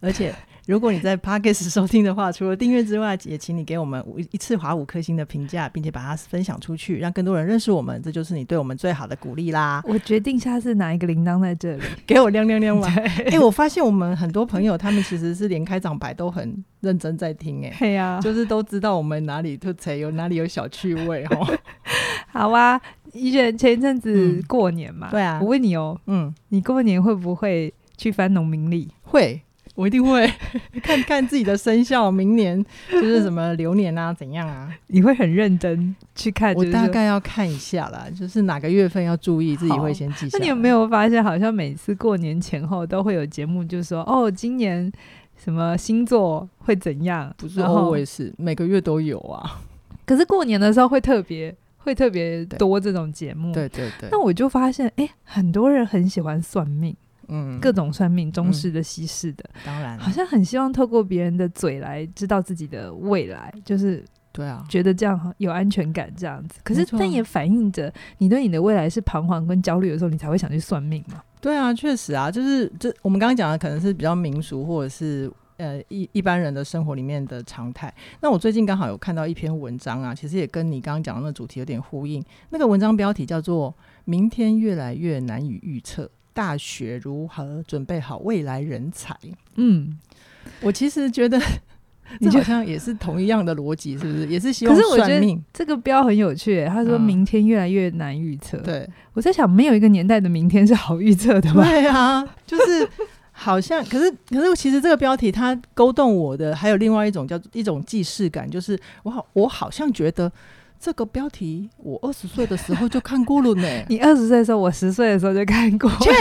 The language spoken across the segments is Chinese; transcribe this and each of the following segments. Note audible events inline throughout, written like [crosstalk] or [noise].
而且。如果你在 Podcast 收听的话，除了订阅之外，也请你给我们一次划五颗星的评价，并且把它分享出去，让更多人认识我们，这就是你对我们最好的鼓励啦。我决定下次拿一个铃铛在这里，[laughs] 给我亮亮亮吧。[laughs] 哎、欸，我发现我们很多朋友，他们其实是连开场白都很认真在听、欸，哎，对呀，就是都知道我们哪里特才有哪里有小趣味哦。[laughs] 好啊，一卷前一阵子过年嘛、嗯，对啊，我问你哦，嗯，你过年会不会去翻农民历？会。我一定会 [laughs] 看看自己的生肖，明年就是什么流年啊，怎样啊？[laughs] 你会很认真去看？我大概要看一下啦，就是哪个月份要注意，自己会先记下。那你有没有发现，好像每次过年前后都会有节目，就是说哦，今年什么星座会怎样？不是，always 每个月都有啊。可是过年的时候会特别会特别多这种节目。对对对。那我就发现，哎、欸，很多人很喜欢算命。嗯，各种算命，中式的、西式的，嗯、当然，好像很希望透过别人的嘴来知道自己的未来，就是对啊，觉得这样有安全感，这样子。可是，但也反映着你对你的未来是彷徨跟焦虑的时候，你才会想去算命嘛。对啊，确实啊，就是这我们刚刚讲的可能是比较民俗或者是呃一一般人的生活里面的常态。那我最近刚好有看到一篇文章啊，其实也跟你刚刚讲的那主题有点呼应。那个文章标题叫做《明天越来越难以预测》。大学如何准备好未来人才？嗯，我其实觉得 [laughs] 你好像也是同一样的逻辑，是不是？也是希望算命。这个标很有趣，他说明天越来越难预测。对，我在想，没有一个年代的明天是好预测的吧？对啊，[laughs] 就是好像，可是，可是，其实这个标题它勾动我的，还有另外一种叫做一种既视感，就是我好，我好像觉得。这个标题我二十岁的时候就看过了呢。[laughs] 你二十岁的时候，我十岁的时候就看过。切，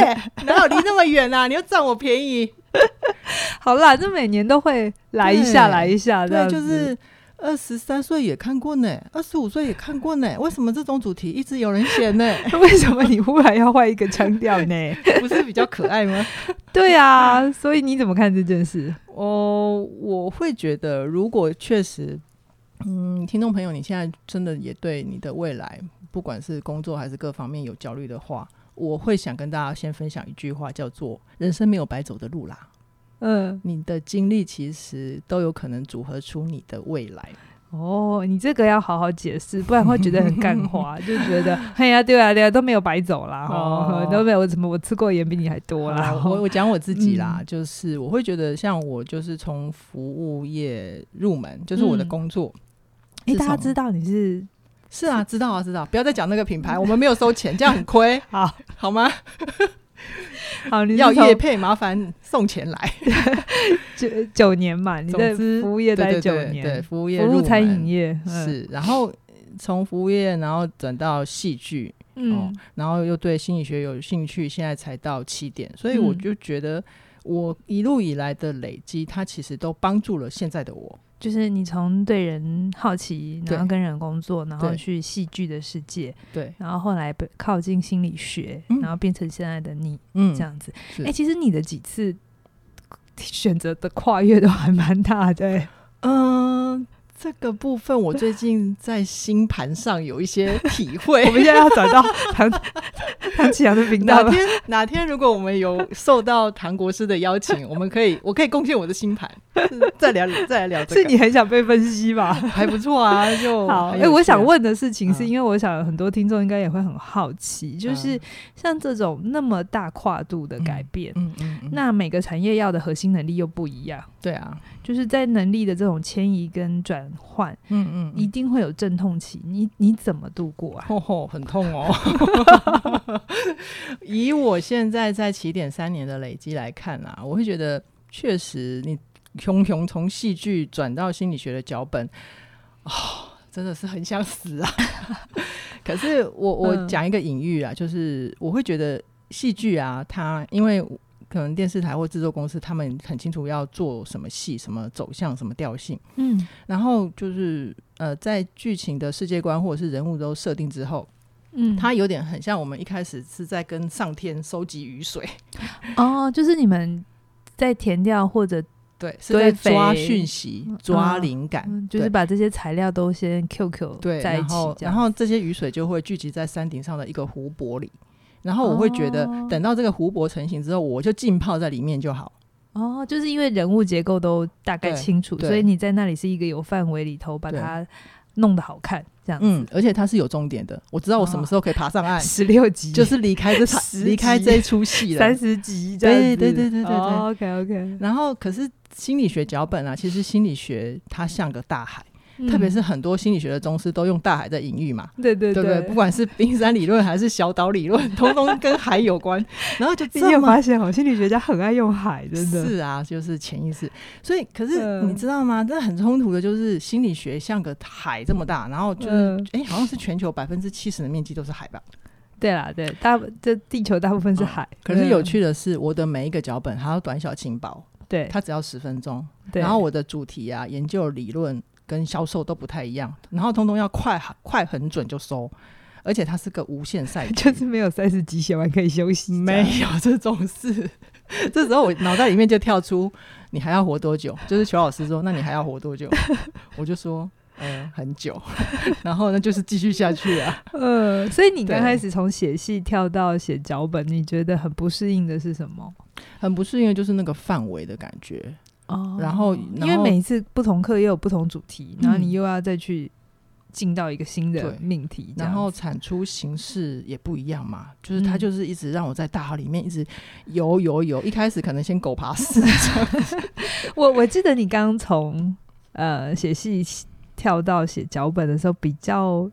哪有离那么远啊？你又占我便宜。[laughs] 好啦，这每年都会来一下，来一下。对，就是二十三岁也看过呢，二十五岁也看过呢。为什么这种主题一直有人写呢？[laughs] 为什么你忽然要换一个腔调呢？不是比较可爱吗？对啊，所以你怎么看这件事？哦，我会觉得，如果确实。嗯，听众朋友，你现在真的也对你的未来，不管是工作还是各方面有焦虑的话，我会想跟大家先分享一句话，叫做“人生没有白走的路啦”。嗯，你的经历其实都有可能组合出你的未来。哦，你这个要好好解释，不然会觉得很干 [laughs] 花，就觉得哎呀，对啊，对啊，都没有白走啦，哦，都没有什么，我吃过盐比你还多啦。我我讲我自己啦，嗯，就是我会觉得，像我就是从服务业入门，就是我的工作。嗯哎、欸，大家知道你是是啊，知道啊，知道。不要再讲那个品牌，我们没有收钱，这样很亏。[laughs] 好，好吗？[laughs] 好，你要业配，麻烦送钱来。[laughs] 九九年嘛，你的服务业待九年，对，服务业，服务餐饮业、嗯、是。然后从服务业，然后转到戏剧，嗯、哦，然后又对心理学有兴趣，现在才到起点，所以我就觉得，我一路以来的累积，它其实都帮助了现在的我。就是你从对人好奇，然后跟人工作，然后去戏剧的世界，对，然后后来靠近心理学，然后变成现在的你，嗯，这样子。哎、欸，其实你的几次选择的跨越都还蛮大的，嗯。这个部分我最近在星盘上有一些 [laughs] 体会。我们现在要转到唐唐启阳的频道。哪天哪天，如果我们有受到唐国师的邀请，我们可以，我可以贡献我的星盘，[laughs] 再聊再来聊这个。是你很想被分析吧？还不错啊，就好。哎、欸，我想问的事情是因为我想很多听众应该也会很好奇，嗯、就是像这种那么大跨度的改变，嗯嗯，嗯，嗯，那每个产业要的核心能力又不一样。对啊，就是在能力的这种迁移跟转。换，嗯嗯，一定会有阵痛期，你你怎么度过啊？吼吼，很痛哦。以我现在在起点三年的累积来看啊，我会觉得确实，你熊熊从戏剧转到心理学的脚本，哦，真的是很想死啊。[laughs] 可是我我讲一个隐喻啊，就是我会觉得戏剧啊，它因为。可能电视台或制作公司，他们很清楚要做什么戏、什么走向、什么调性。嗯，然后就是呃，在剧情的世界观或者是人物都设定之后，嗯，它有点很像我们一开始是在跟上天收集雨水。[laughs] 哦，就是你们在填掉或者 [laughs] 对，是在抓讯息、抓灵感、嗯，就是把这些材料都先 QQ 对在一起，然后然后这些雨水就会聚集在山顶上的一个湖泊里，然后我会觉得等到这个湖泊成型之后，我就浸泡在里面就好。哦，就是因为人物结构都大概清楚，所以你在那里是一个有范围里头把它弄得好看，这样子。嗯，而且它是有终点的，我知道我什么时候可以爬上岸。十六集就是离开这 [laughs] 场，离开这一出戏了。[laughs] 三十集，对对对对对对。Oh, OK OK。然后，可是心理学脚本啊，其实心理学它像个大海。特别是很多心理学的宗师都用大海在隐喻嘛，对对对，对对，不管是冰山理论还是小岛理论，通通跟海有关。然后就 [laughs] 你有发现哦，心理学家很爱用海，真的是啊，就是潜意识。所以，可是你知道吗？这很冲突的就是心理学像个海这么大，然后就是哎、欸，好像是全球百分之七十的面积都是海吧？对啦，对，大这地球大部分是海。嗯、可是有趣的是，我的每一个脚本它都短小轻薄，对，它只要十分钟。然后我的主题啊，研究理论。跟销售都不太一样，然后通通要快快很准就收，而且它是个无限赛，[laughs] 就是没有三十集写完可以休息，没有这种事。这时候我脑袋里面就跳出你还要活多久？就是裘老师说，那你还要活多久？我就说，呃，很久。然后呢，就是继续下去啊。[laughs] 呃，所以你刚开始从写戏跳到写脚本，你觉得很不适应的是什么？很不适应的就是那个范围的感觉。哦，然后，因为每一次不同课也有不同主题，然后你又要再去进到一个新的命题，然后产出形式也不一样嘛。就是他就是一直让我在大海里面一直游游游。一开始可能先狗爬式。[laughs] 我我记得你刚从呃写戏跳到写脚本的时候，比较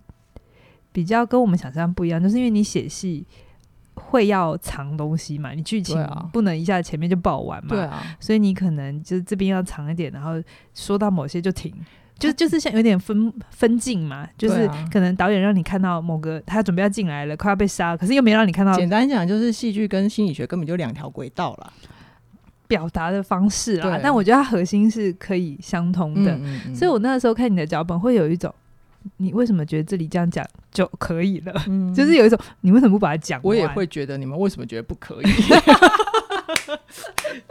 比较跟我们想象不一样，就是因为你写戏。会要藏东西嘛？你剧情不能一下前面就爆完嘛？对啊，所以你可能就是这边要长一点，然后说到某些就停，就 [laughs] 就是像有点分分镜嘛，就是可能导演让你看到某个他准备要进来了，快要被杀了，可是又没让你看到。简单讲，就是戏剧跟心理学根本就两条轨道了，表达的方式啦。但我觉得它核心是可以相通的，嗯嗯嗯，所以我那个时候看你的脚本会有一种。你为什么觉得这里这样讲就可以了？嗯，就是有一种你为什么不把它讲完？我也会觉得你们为什么觉得不可以？[laughs]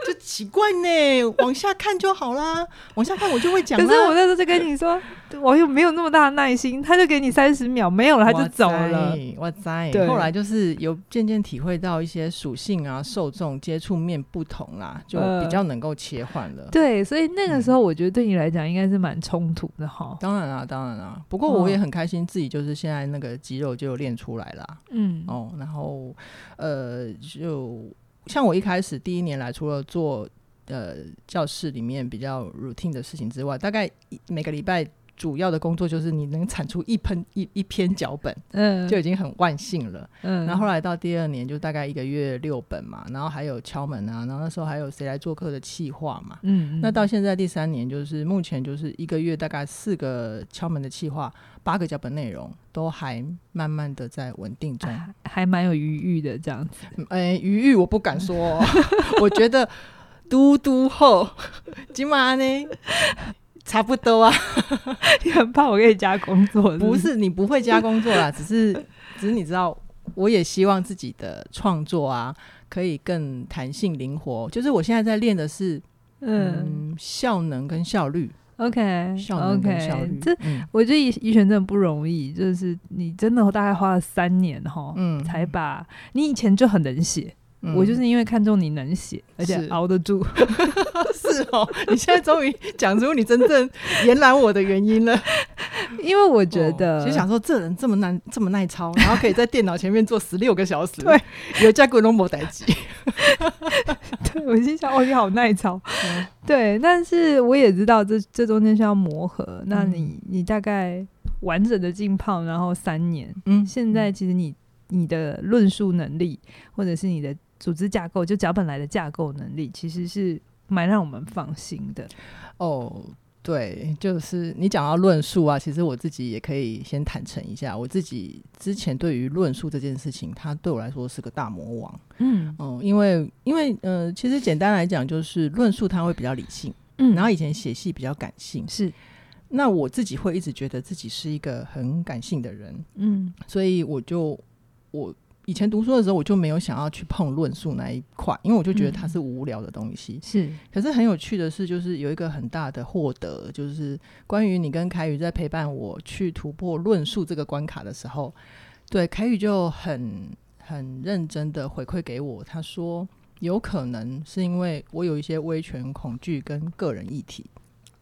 就奇怪呢，往下看就好啦，往下看我就会讲。可是我那时候在跟你说，网友没有那么大的耐心，他就给你三十秒，没有了他就走了。哇塞，对，后来就是有渐渐体会到一些属性啊，受众接触面不同啦，就比较能够切换了、呃。对，所以那个时候我觉得对你来讲应该是蛮冲突的哈、嗯。当然啦，当然啦。不过我也很开心，自己就是现在那个肌肉就练出来了。嗯哦，然后呃就。像我一开始第一年来，除了做呃教室里面比较 routine 的事情之外，大概每个礼拜主要的工作就是你能产出一喷一一篇脚本，嗯，就已经很万幸了，嗯。然后后来到第二年，就大概一个月六本嘛，然后还有敲门啊，然后那时候还有谁来做客的企划嘛，嗯，嗯。那到现在第三年，就是目前就是一个月大概四个敲门的企划。八个脚本内容都还慢慢的在稳定中，还蛮有余裕的这样子。哎、欸，余裕我不敢说，我觉得嘟嘟后 [laughs] 今晚呢差不多啊。[laughs] 你很怕我给你加工作是不是？不是，你不会加工作啦，[laughs] 只是只是你知道，我也希望自己的创作啊可以更弹性灵活。就是我现在在练的是嗯，嗯效能跟效率。OK，OK，这我觉得怡怡璇真的不容易，就是你真的大概花了三年哈，嗯，才把你以前就很能写。嗯、我就是因为看中你能写，而且熬得住，[laughs] 是，是哦。你现在终于 [laughs] 讲出你真正延揽我的原因了，因为我觉得，就、哦、想说这人这么难，这么耐操，然后可以在电脑前面坐十六个小时，[laughs] 对，有加过龙博代机，对我心想哦，你好耐操，嗯、对，但是我也知道这这中间需要磨合。那你你大概完整的浸泡，然后三年，嗯，现在其实你你的论述能力，或者是你的。组织架构就脚本来的架构能力，其实是蛮让我们放心的。哦，对，就是你讲到论述啊，其实我自己也可以先坦诚一下，我自己之前对于论述这件事情，它对我来说是个大魔王。嗯，哦、呃，因为因为呃，其实简单来讲，就是论述它会比较理性，嗯，然后以前写戏比较感性，是。那我自己会一直觉得自己是一个很感性的人，嗯，所以我就我以前读书的时候，我就没有想要去碰论述那一块，因为我就觉得它是无聊的东西。嗯、是，可是很有趣的是，就是有一个很大的获得，就是关于你跟凯宇在陪伴我去突破论述这个关卡的时候，对凯宇就很很认真的回馈给我，他说有可能是因为我有一些威权恐惧跟个人议题。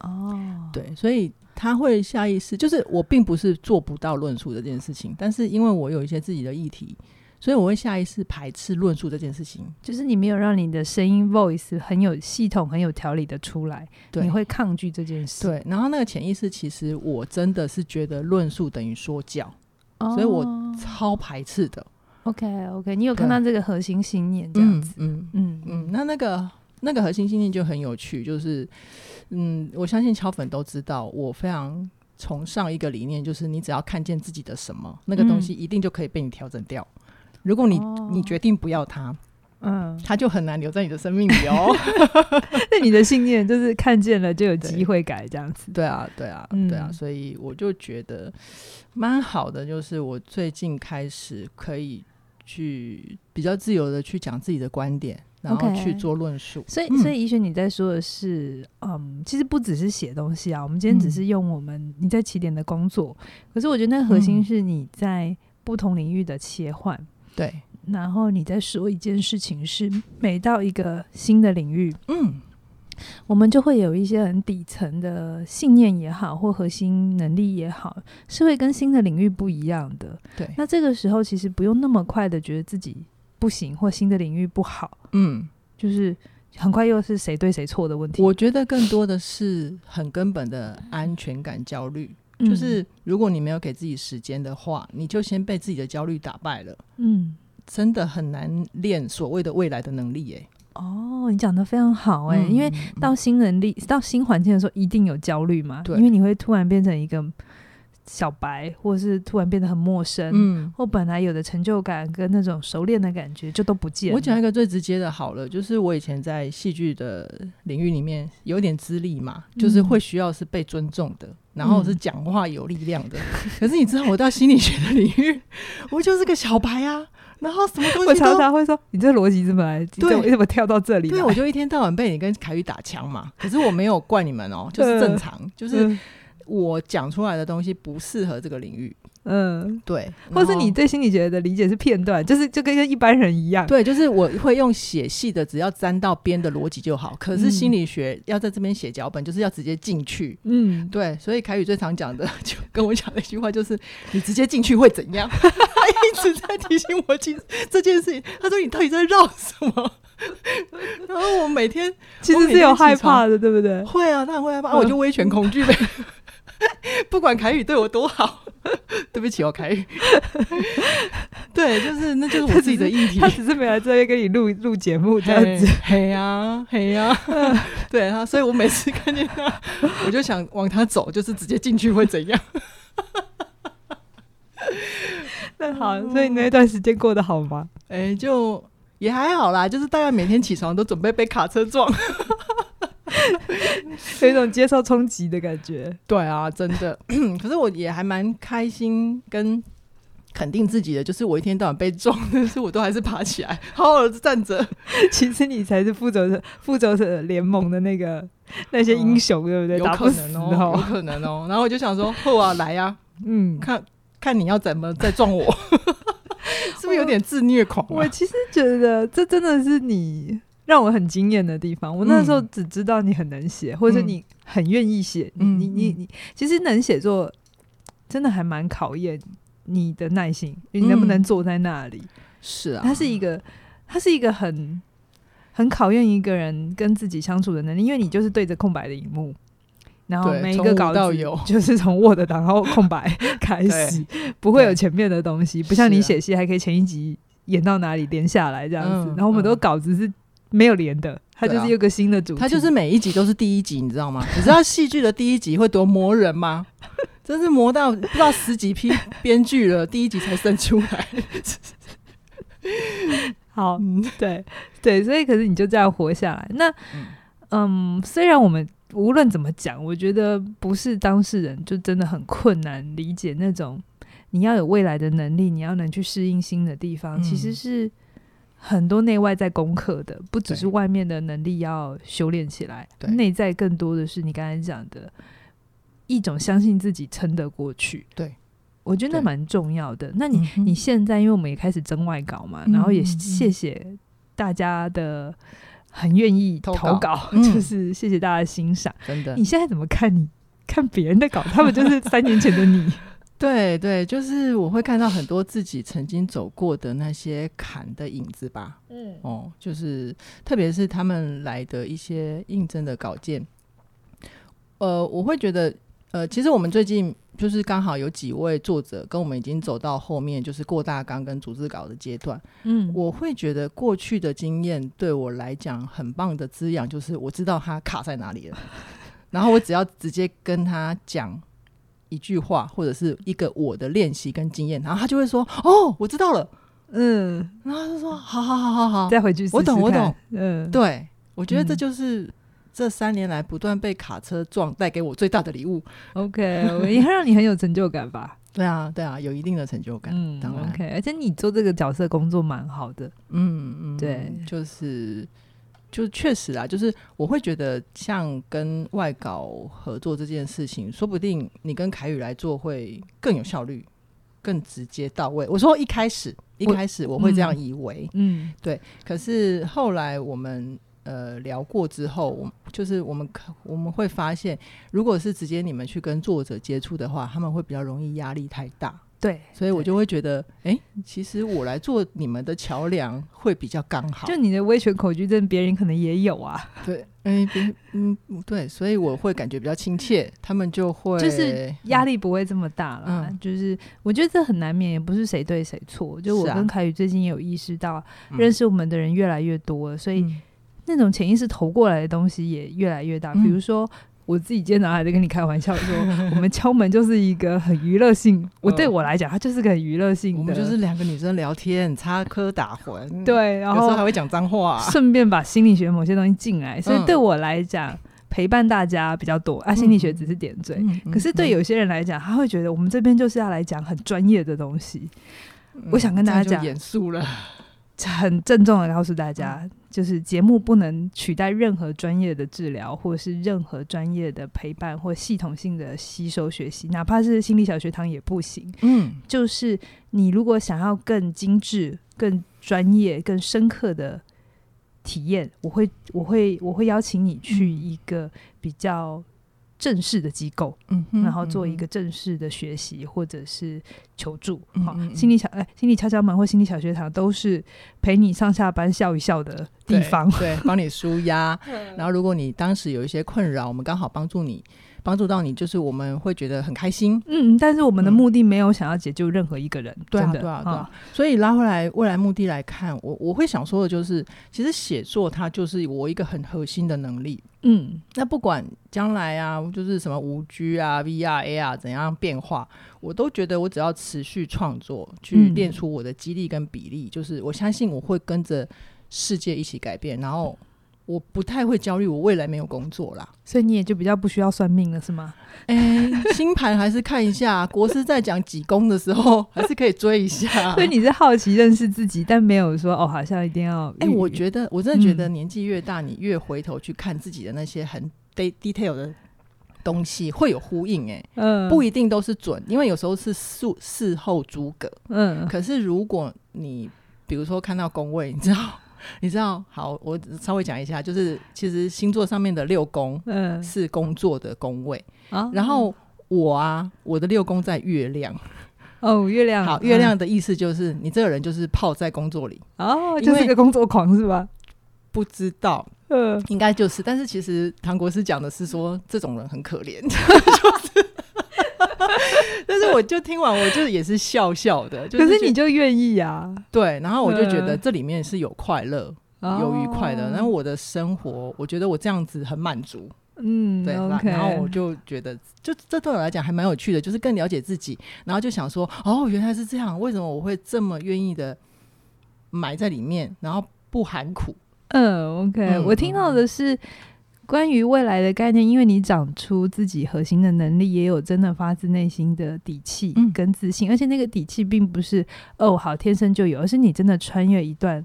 哦，对，所以。他会下意识，就是我并不是做不到论述这件事情，但是因为我有一些自己的议题，所以我会下意识排斥论述这件事情。就是你没有让你的声音 voice 很有系统、很有条理的出来，你会抗拒这件事。对，然后那个潜意识，其实我真的是觉得论述等于说教，哦，所以我超排斥的。OK OK，你有看到这个核心信念这样子？嗯嗯嗯，嗯，那那个那个核心信念就很有趣，就是。嗯，我相信敲粉都知道，我非常崇尚一个理念，就是你只要看见自己的什么，那个东西一定就可以被你调整掉。嗯、如果你、哦、你决定不要他，嗯，他就很难留在你的生命里哦。[laughs] 那你的信念就是看见了就有机会改这样子。对啊，对啊，嗯、对啊，所以我就觉得蛮好的，就是我最近开始可以去比较自由的去讲自己的观点。然后去做论述，okay, 所以所以怡璇你在说的是嗯，嗯，其实不只是写东西啊，我们今天只是用我们你在起点的工作，嗯、可是我觉得那核心是你在不同领域的切换，对、嗯，然后你再说一件事情是每到一个新的领域，嗯，我们就会有一些很底层的信念也好，或核心能力也好，是会跟新的领域不一样的，对，那这个时候其实不用那么快的觉得自己。不行，或新的领域不好，嗯，就是很快又是谁对谁错的问题。我觉得更多的是很根本的安全感焦虑，嗯，就是如果你没有给自己时间的话，你就先被自己的焦虑打败了。嗯，真的很难练所谓的未来的能力，欸。诶，哦，你讲的非常好，欸，诶，嗯，因为到新能力，到新环境的时候，一定有焦虑嘛，对，因为你会突然变成一个。小白，或是突然变得很陌生，嗯，或本来有的成就感跟那种熟练的感觉就都不见了。我讲一个最直接的，好了，就是我以前在戏剧的领域里面有点资历嘛，就是会需要是被尊重的，嗯、然后是讲话有力量的。嗯、可是你知道，我到心理学的领域，我就是个小白啊，然后什么东西我常常会说，你这逻辑怎么来？对，你怎么跳到这里？对，我就一天到晚被你跟凯宇打枪嘛。可是我没有怪你们哦，就是正常，嗯、就是。嗯我讲出来的东西不适合这个领域，嗯，对，或是你对心理学的理解是片段，就是就跟一般人一样，对，就是我会用写戏的，只要沾到边的逻辑就好。可是心理学要在这边写脚本，就是要直接进去，嗯，对。所以凯宇最常讲的，[laughs] 就跟我讲的一句话，就是你直接进去会怎样？[laughs] 他一直在提醒我，其实这件事情，他说你到底在绕什么？[laughs] 然后我每天其实是有害怕的，对不对？会啊，他很会害怕，嗯、我就威权恐惧呗。[laughs] 不管凯宇对我多好，[laughs] 对不起哦，凯宇。[laughs] 对，就是那就是我自己的议题。他只是没来这边跟你录录节目这样子。嘿呀，嘿呀。对啊，所以我每次看见他，我就想往他走，就是直接进去会怎样？那好，所以那段时间过得好吗？哎、欸，就也还好啦，就是大概每天起床都准备被卡车撞。[laughs] 有一种接受冲击的感觉，对啊，真的。[clears throat] 可是我也还蛮开心跟肯定自己的，就是我一天到晚被撞，但是我都还是爬起来，好好的站着。[laughs] 其实你才是复仇者，复仇者联盟的那个那些英雄，对不对？有可能哦，有可能哦。然后我就想说，后啊，来呀，嗯，看看你要怎么再撞我，[laughs] 是不是有点自虐狂啊？我其实觉得这真的是你。让我很惊艳的地方，我那时候只知道你很能写，嗯，或者你很愿意写，嗯，你你你，其实能写作真的还蛮考验你的耐心，你能不能坐在那里？是啊，它是一个，它是一个很很考验一个人跟自己相处的能力，因为你就是对着空白的荧幕，然后每一个稿子 [laughs] 就是从 Word 档然后空白开始，[laughs] 不会有前面的东西，不像你写戏还可以前一集演到哪里连下来这样子，嗯，然后我们都稿子是。没有连的，它就是有个新的主题，它就是每一集都是第一集，你知道吗？[laughs] 你知道戏剧的第一集会多磨人吗？[laughs] 真是磨到不知道十几批 [laughs] 编剧了，第一集才生出来。好，对对，所以可是你就这样活下来。那嗯，嗯，虽然我们无论怎么讲，我觉得不是当事人就真的很困难理解那种。你要有未来的能力，你要能去适应新的地方，嗯、其实是很多内外在功课的，不只是外面的能力要修炼起来，内在更多的是你刚才讲的一种相信自己撑得过去。对，我觉得那蛮重要的。那你你现在，因为我们也开始征外稿嘛，嗯、然后也谢谢大家的很愿意投稿，投稿 [laughs] 嗯、就是谢谢大家的欣赏。真的，你现在怎么看你？你看别人的稿，他们就是三年前的你。对对，就是我会看到很多自己曾经走过的那些坎的影子吧。嗯，哦，就是特别是他们来的一些应征的稿件，呃，我会觉得，呃，其实我们最近就是刚好有几位作者跟我们已经走到后面，就是过大纲跟逐字稿的阶段。嗯，我会觉得过去的经验对我来讲很棒的滋养，就是我知道他卡在哪里了，[laughs] 然后我只要直接跟他讲。一句话或者是一个我的练习跟经验，然后他就会说：“哦，我知道了。”嗯，然后他就说：“好好好好好，再回去试试。”我懂，我懂。嗯，对，我觉得这就是这三年来不断被卡车撞带给我最大的礼物。OK，我应该让你很有成就感吧？[laughs] 对啊，对啊，有一定的成就感。嗯，当然。OK，而且你做这个角色工作蛮好的。嗯嗯，对，就是。就确实啊，就是我会觉得像跟外稿合作这件事情，说不定你跟凯宇来做会更有效率、更直接到位。我说一开始，一开始我会这样以为，嗯，嗯，对。可是后来我们呃聊过之后，我就是我们我们会发现，如果是直接你们去跟作者接触的话，他们会比较容易压力太大。对，所以我就会觉得，哎，其实我来做你们的桥梁会比较刚好。就你的威权恐惧症，别人可能也有啊。对，哎，嗯，对，所以我会感觉比较亲切，[laughs] 他们就会就是压力不会这么大了。嗯，就是我觉得这很难免，也不是谁对谁错。就我跟凯宇最近也有意识到，认识我们的人越来越多了，所以那种潜意识投过来的东西也越来越大。比如说。我自己今天早上还在跟你开玩笑说，[laughs] 我们敲门就是一个很娱乐性。我对我来讲，它就是个很娱乐性的。我们就是两个女生聊天，插科打诨，对，然后有时候还会讲脏话，顺便把心理学某些东西进来。所以对我来讲，陪伴大家比较多啊，心理学只是点缀。可是对有些人来讲，他会觉得我们这边就是要来讲很专业的东西。我想跟大家讲，严肃了。很郑重的告诉大家，就是节目不能取代任何专业的治疗，或是任何专业的陪伴或系统性的吸收学习，哪怕是心理小学堂也不行。嗯，就是你如果想要更精致、更专业、更深刻的体验，我会，我会，我会邀请你去一个比较。正式的机构，嗯，然后做一个正式的学习或者是求助，好、嗯，心理小哎，心理敲敲门或心理小学堂都是陪你上下班笑一笑的地方，对，帮你舒压。[laughs] 然后，如果你当时有一些困扰，我们刚好帮助你。帮助到你，就是我们会觉得很开心。嗯，但是我们的目的没有想要解救任何一个人。对啊，对啊，对啊。所以拉回来未来目的来看，我我会想说的就是，其实写作它就是我一个很核心的能力。嗯，那不管将来啊，就是什么五 G 啊、VR、AR 怎样变化，我都觉得我只要持续创作，去练出我的肌力跟比例，就是我相信我会跟着世界一起改变，然后。我不太会焦虑，我未来没有工作啦，所以你也就比较不需要算命了，是吗？[laughs] 哎、欸，星盘还是看一下。国师在讲几宫的时候，还是可以追一下。[laughs] 所以你是好奇认识自己，但没有说哦，好像一定要。[laughs] 哎、欸，我觉得我真的觉得年纪越大，嗯、你越回头去看自己的那些很 detail 的东西，会有呼应、欸。哎，嗯，不一定都是准，因为有时候是事事后诸葛。嗯，可是如果你比如说看到宫位，你知道。你知道，好，我稍微讲一下，就是其实星座上面的六宫，嗯，是工作的宫位，嗯、然后我啊，我的六宫在月亮，哦，月亮，好，月亮的意思就是、嗯、你这个人就是泡在工作里，哦，就是一个工作狂是吧？不知道，嗯，应该就是，但是其实唐国师讲的是说这种人很可怜，[laughs] 就是。[laughs] 但是我就听完，我就也是笑笑的。[laughs] 就是、可是你就愿意啊？对，然后我就觉得这里面是有快乐、嗯、有愉快的。然后我的生活，我觉得我这样子很满足。嗯，对。然后我就觉得，就这对我来讲还蛮有趣的，就是更了解自己。然后就想说，哦，原来是这样。为什么我会这么愿意的埋在里面，然后不含苦？嗯，OK。嗯、我听到的是。关于未来的概念，因为你长出自己核心的能力，也有真的发自内心的底气跟自信，嗯、而且那个底气并不是哦好天生就有，而是你真的穿越一段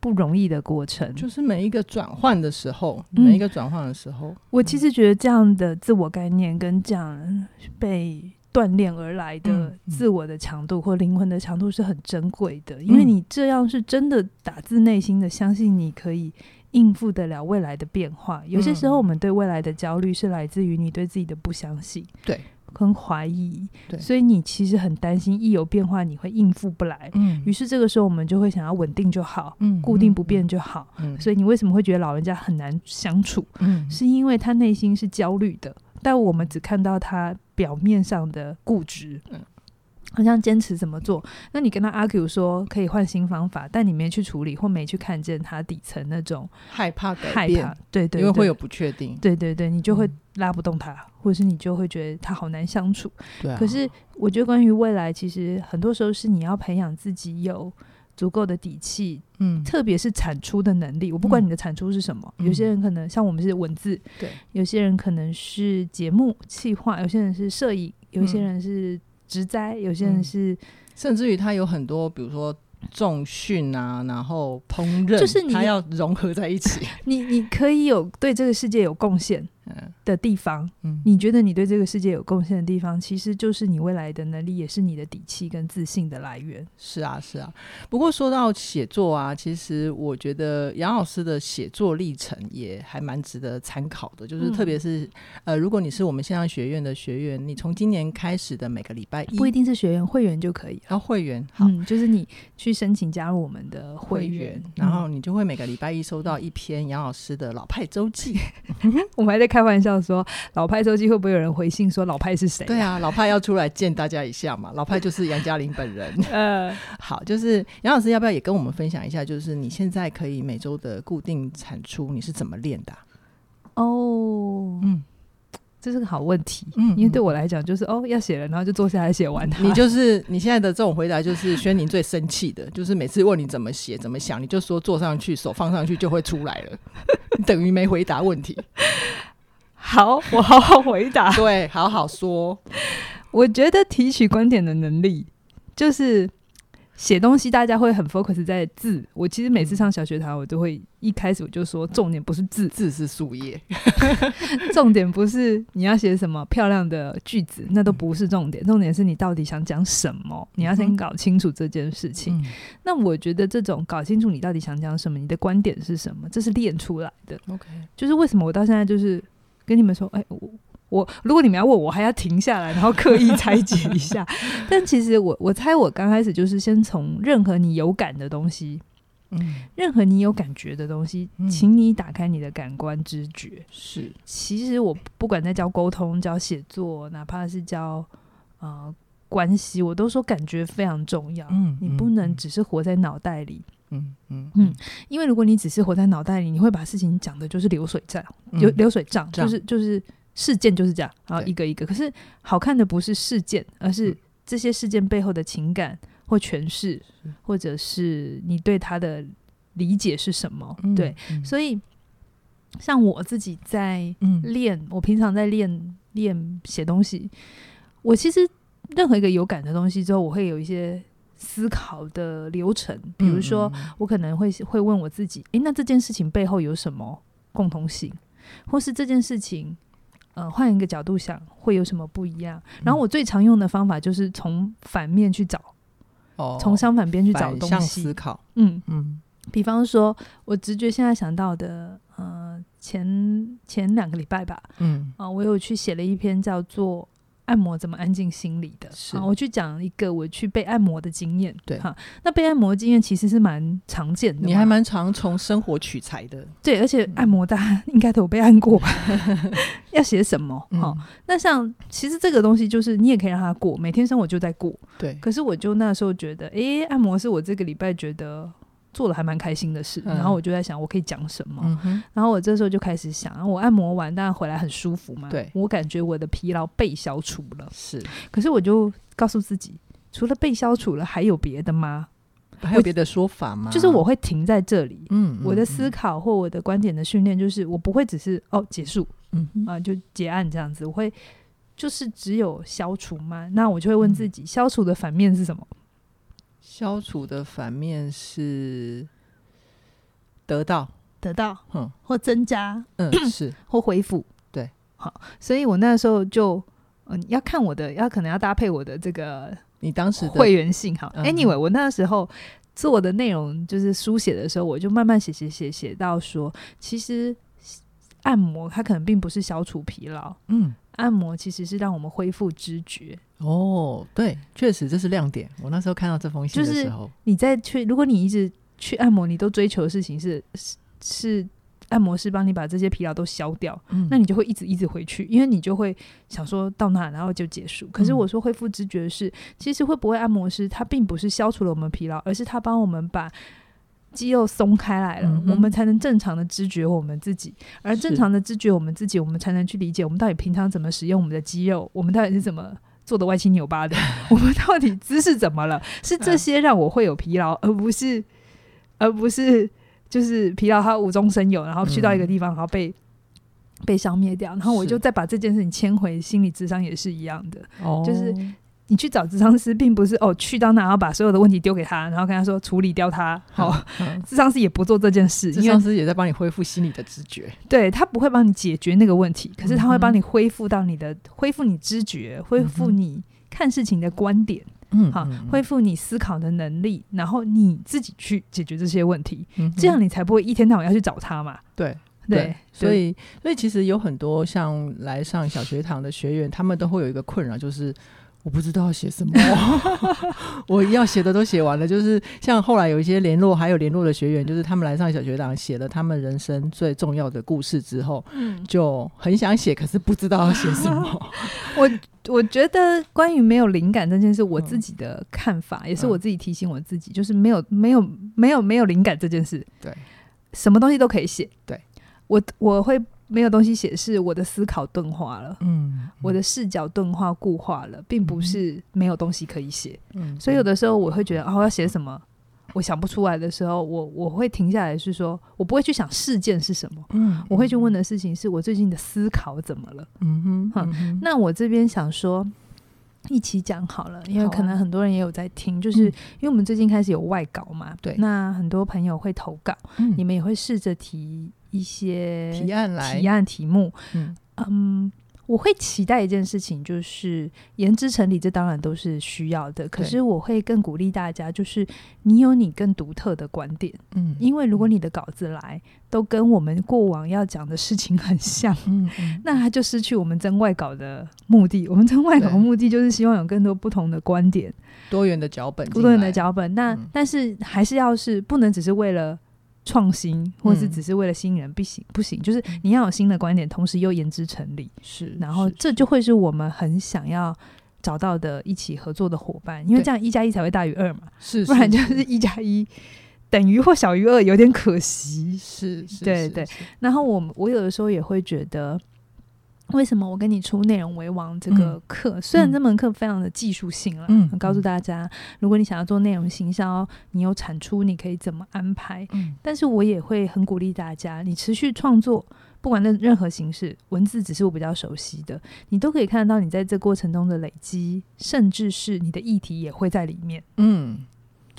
不容易的过程，就是每一个转换的时候，嗯、每一个转换的时候，我其实觉得这样的自我概念跟这样被锻炼而来的自我的强度或灵魂的强度是很珍贵的，因为你这样是真的打自内心的相信你可以应付得了未来的变化。有些时候，我们对未来的焦虑是来自于你对自己的不相信，对，跟怀疑，对，所以你其实很担心一有变化你会应付不来。嗯，于是这个时候我们就会想要稳定就好，嗯，固定不变就好。嗯，所以你为什么会觉得老人家很难相处？嗯，是因为他内心是焦虑的。但我们只看到他表面上的固执，嗯，好像坚持怎么做。那你跟他 argue 说可以换新方法，但你没去处理或没去看见他底层那种害怕改变，害怕，对对，对，因为会有不确定，对对对，你就会拉不动他，嗯、或者是你就会觉得他好难相处。对、啊，可是我觉得关于未来，其实很多时候是你要培养自己有。足够的底气，嗯，特别是产出的能力。我不管你的产出是什么，嗯、有些人可能像我们是文字，对；有些人可能是节目企划，有些人是摄影，有些人是植栽，有些人是，嗯、甚至于他有很多，比如说。重训啊，然后烹饪，就是你它要融合在一起。[laughs] 你你可以有对这个世界有贡献的地方，嗯，你觉得你对这个世界有贡献的地方，其实就是你未来的能力，也是你的底气跟自信的来源。是啊，是啊。不过说到写作啊，其实我觉得杨老师的写作历程也还蛮值得参考的。就是特别是、嗯、呃，如果你是我们线上学院的学员，你从今年开始的每个礼拜一，不一定是学员，会员就可以。然后会员，好，嗯、就是你去申请加入我们的会员，会员然后你就会每个礼拜一收到一篇杨老师的老派周记。[laughs] 我们还在开玩笑说，老派周记会不会有人回信说老派是谁？对啊，老派要出来见大家一下嘛。老派就是杨嘉玲本人。[laughs] 呃，[laughs] 好，就是杨老师要不要也跟我们分享一下，就是你现在可以每周的固定产出，你是怎么练的啊？哦，嗯。这是个好问题，嗯，因为对我来讲，就是哦，要写了，然后就坐下来写完它。你就是你现在的这种回答，就是轩宁最生气的，就是每次问你怎么写、怎么想，你就说坐上去，手放上去就会出来了，[laughs] 等于没回答问题。好，我好好回答，[laughs] 对，好好说。我觉得提取观点的能力就是。写东西，大家会很 focus 在字。我其实每次上小学堂，我都会一开始我就说，重点不是字，字是树叶。[laughs] 重点不是你要写什么漂亮的句子，那都不是重点。重点是你到底想讲什么，你要先搞清楚这件事情。嗯、那我觉得这种搞清楚你到底想讲什么，你的观点是什么，这是练出来的。OK，就是为什么我到现在就是跟你们说，哎，我。我如果你们要问我，还要停下来，然后刻意拆解一下。[laughs] 但其实我我猜我刚开始就是先从任何你有感的东西，嗯，任何你有感觉的东西，嗯，请你打开你的感官知觉。是，其实我不管在教沟通、教写作，哪怕是教呃关系，我都说感觉非常重要。嗯，你不能只是活在脑袋里。嗯嗯嗯嗯，因为如果你只是活在脑袋里，你会把事情讲的就是流水账，流流水账，就是就是。事件就是这样，然后一个一个。可是好看的不是事件，而是这些事件背后的情感或诠释，或者是你对他的理解是什么？对，所以像我自己在练，我平常在练练写东西，我其实任何一个有感的东西之后，我会有一些思考的流程。比如说，我可能会会问我自己：诶，那这件事情背后有什么共同性？或是这件事情？呃，换一个角度想，会有什么不一样？然后我最常用的方法就是从反面去找，哦，从相反边去找东西思考。嗯嗯，比方说，我直觉现在想到的，呃，前前两个礼拜吧，嗯啊，呃，我有去写了一篇叫做。按摩怎么安静心理的？是，我去讲一个我去被按摩的经验。对哈，那被按摩的经验其实是蛮常见的。你还蛮常从生活取材的。对，而且按摩大家应该都有被按过吧？[laughs] 要写什么？那像其实这个东西就是你也可以让他过，每天生活就在过。对。可是我就那时候觉得，哎、欸，按摩是我这个礼拜觉得。做的还蛮开心的事，然后我就在想，我可以讲什么？嗯。然后我这时候就开始想，我按摩完当然回来很舒服嘛。对，我感觉我的疲劳被消除了。是，可是我就告诉自己，除了被消除了，还有别的吗？还有别的说法吗？就是我会停在这里，嗯，我的思考或我的观点的训练，就是我不会只是哦结束，嗯啊、呃、就结案这样子，我会就是只有消除吗？那我就会问自己，嗯、消除的反面是什么？消除的反面是得到，得到，嗯，或增加，嗯，[clears throat] 是。或恢复，对，好，所以我那时候就，嗯，要看我的，要可能要搭配我的这个。你当时会员性好，Anyway，我那时候做的内容就是书写的时候，我就慢慢写写写写到说，其实按摩它可能并不是消除疲劳，嗯，按摩其实是让我们恢复知觉。哦，对，确实这是亮点。我那时候看到这封信的时候，就是你在去，如果你一直去按摩，你都追求的事情是是是。按摩师帮你把这些疲劳都消掉，嗯，那你就会一直一直回去，因为你就会想说到那然后就结束。可是我说恢复知觉的是，其实会不会按摩师他并不是消除了我们疲劳，而是他帮我们把肌肉松开来了，嗯，我们才能正常的知觉我们自己。而正常的知觉我们自己，我们才能去理解我们到底平常怎么使用我们的肌肉，我们到底是怎么做的歪七扭八的，[laughs] 我们到底姿势怎么了？是这些让我会有疲劳，而不是，而不是。就是疲劳，它无中生有，然后去到一个地方，然后被、嗯、被消灭掉，然后我就再把这件事情牵回心理智商，也是一样的。哦，就是你去找智商师，并不是哦去到那，然后把所有的问题丢给他，然后跟他说处理掉他。好、哦，咨商师也不做这件事，智商师也在帮你恢复心理的知觉。对，他不会帮你解决那个问题，可是他会帮你恢复到你的、嗯、恢复你知觉，恢复你看事情的观点。嗯，好，恢复你思考的能力，然后你自己去解决这些问题，嗯、这样你才不会一天到晚要去找他嘛。对对，对，所以所以其实有很多像来上小学堂的学员，他们都会有一个困扰，就是。我不知道要写什么，[laughs] 我要写的都写完了。就是像后来有一些联络，还有联络的学员，就是他们来上小学堂，写了他们人生最重要的故事之后，嗯，就很想写，可是不知道要写什么。[laughs] 我我觉得关于没有灵感这件事，我自己的看法，嗯，也是我自己提醒我自己，就是没有没有没有没有灵感这件事，对，什么东西都可以写。对，我我会。没有东西写，是我的思考钝化了，嗯，嗯，我的视角钝化固化了，并不是没有东西可以写，嗯，所以有的时候我会觉得，哦，我要写什么，我想不出来的时候，我我会停下来，是说我不会去想事件是什么，嗯，我会去问的事情是我最近的思考怎么了，嗯哼，那我这边想说一起讲好了，因为可能很多人也有在听，就是因为我们最近开始有外稿嘛，对，那很多朋友会投稿，嗯，你们也会试着提。一些提案来。提案题目，嗯，嗯，我会期待一件事情，就是言之成理，这当然都是需要的。可是我会更鼓励大家，就是你有你更独特的观点，嗯，因为如果你的稿子来都跟我们过往要讲的事情很像，嗯，嗯，那它就失去我们征外稿的目的。[laughs] 我们征外稿的目的就是希望有更多不同的观点，多元的脚本，多元的脚本。那、嗯、但是还是要是不能只是为了。创新，或是只是为了吸引人，不行不行，就是你要有新的观点，同时又言之成理。是，然后这就会是我们很想要找到的一起合作的伙伴，因为这样一加一才会大于二嘛。是，不然就是一加一等于或小于二，有点可惜。是，是对对。然后我我有的时候也会觉得。为什么我跟你出内容为王这个课？嗯、虽然这门课非常的技术性了，嗯，告诉大家，如果你想要做内容行销，你有产出，你可以怎么安排？嗯，但是我也会很鼓励大家，你持续创作，不管那任何形式，文字只是我比较熟悉的，你都可以看得到你在这过程中的累积，甚至是你的议题也会在里面。嗯。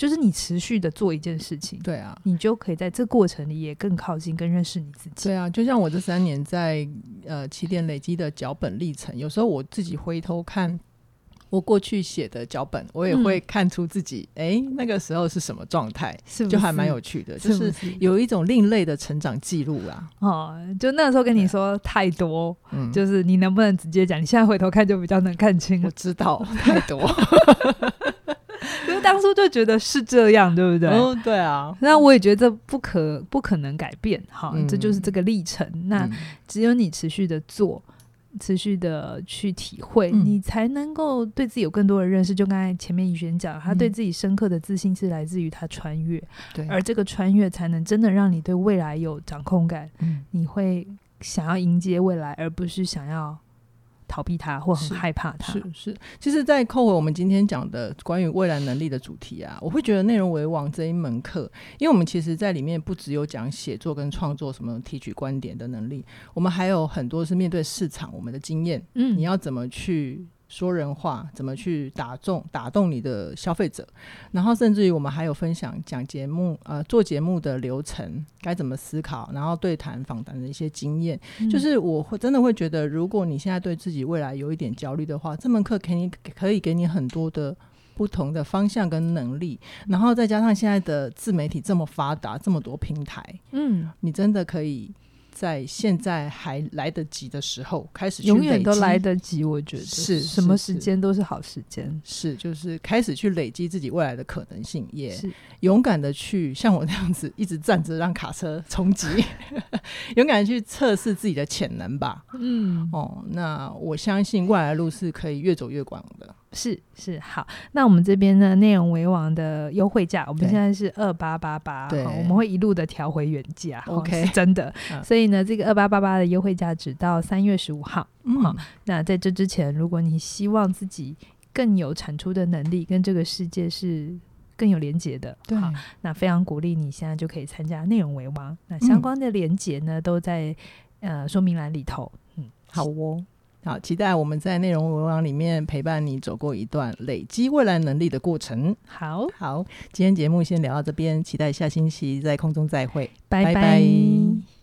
就是你持续的做一件事情，对啊，你就可以在这过程里也更靠近、更认识你自己。对啊，就像我这三年在呃起点累积的脚本历程，有时候我自己回头看我过去写的脚本，我也会看出自己哎、嗯欸、那个时候是什么状态，是就还蛮有趣的，就是有一种另类的成长记录啊。哦，就那个时候跟你说太多，嗯，就是你能不能直接讲？你现在回头看就比较能看清。我知道太多。[laughs] 当初就觉得是这样，对不对？嗯，对啊。那我也觉得不可不可能改变，好，嗯，这就是这个历程。那只有你持续的做，持续的去体会，嗯，你才能够对自己有更多的认识。就刚才前面怡璇讲，他对自己深刻的自信是来自于他穿越，对，而这个穿越才能真的让你对未来有掌控感。嗯，你会想要迎接未来，而不是想要逃避它或很害怕它。是是，其实，在扣回我们今天讲的关于未来能力的主题啊，我会觉得内容为王这一门课，因为我们其实在里面不只有讲写作跟创作什么提取观点的能力，我们还有很多是面对市场我们的经验。嗯，你要怎么去？说人话，怎么去打中打动你的消费者？然后甚至于我们还有分享讲节目，呃，做节目的流程该怎么思考，然后对谈访谈的一些经验。嗯、就是我会真的会觉得，如果你现在对自己未来有一点焦虑的话，这门课给你可以给你很多的不同的方向跟能力。然后再加上现在的自媒体这么发达，这么多平台，嗯，你真的可以。在现在还来得及的时候，开始去永远都来得及。我觉得是什么时间都是好时间。是，就是开始去累积自己未来的可能性，也勇敢的去像我这样子一直站着让卡车冲击，[laughs] 勇敢的去测试自己的潜能吧。嗯，哦，那我相信未来的路是可以越走越广的。是是好，那我们这边呢，内容为王的优惠价，我们现在是二八八八，对，我们会一路的调回原价，OK，是真的。嗯、所以呢，这个二八八八的优惠价只到三月十五号。嗯，好，那在这之前，如果你希望自己更有产出的能力，跟这个世界是更有连结的，对，那非常鼓励你现在就可以参加内容为王。那相关的连结呢，嗯、都在呃说明栏里头。嗯，好哦。好，期待我们在内容文网里面陪伴你走过一段累积未来能力的过程。好好，今天节目先聊到这边，期待下星期在空中再会，拜拜。拜拜。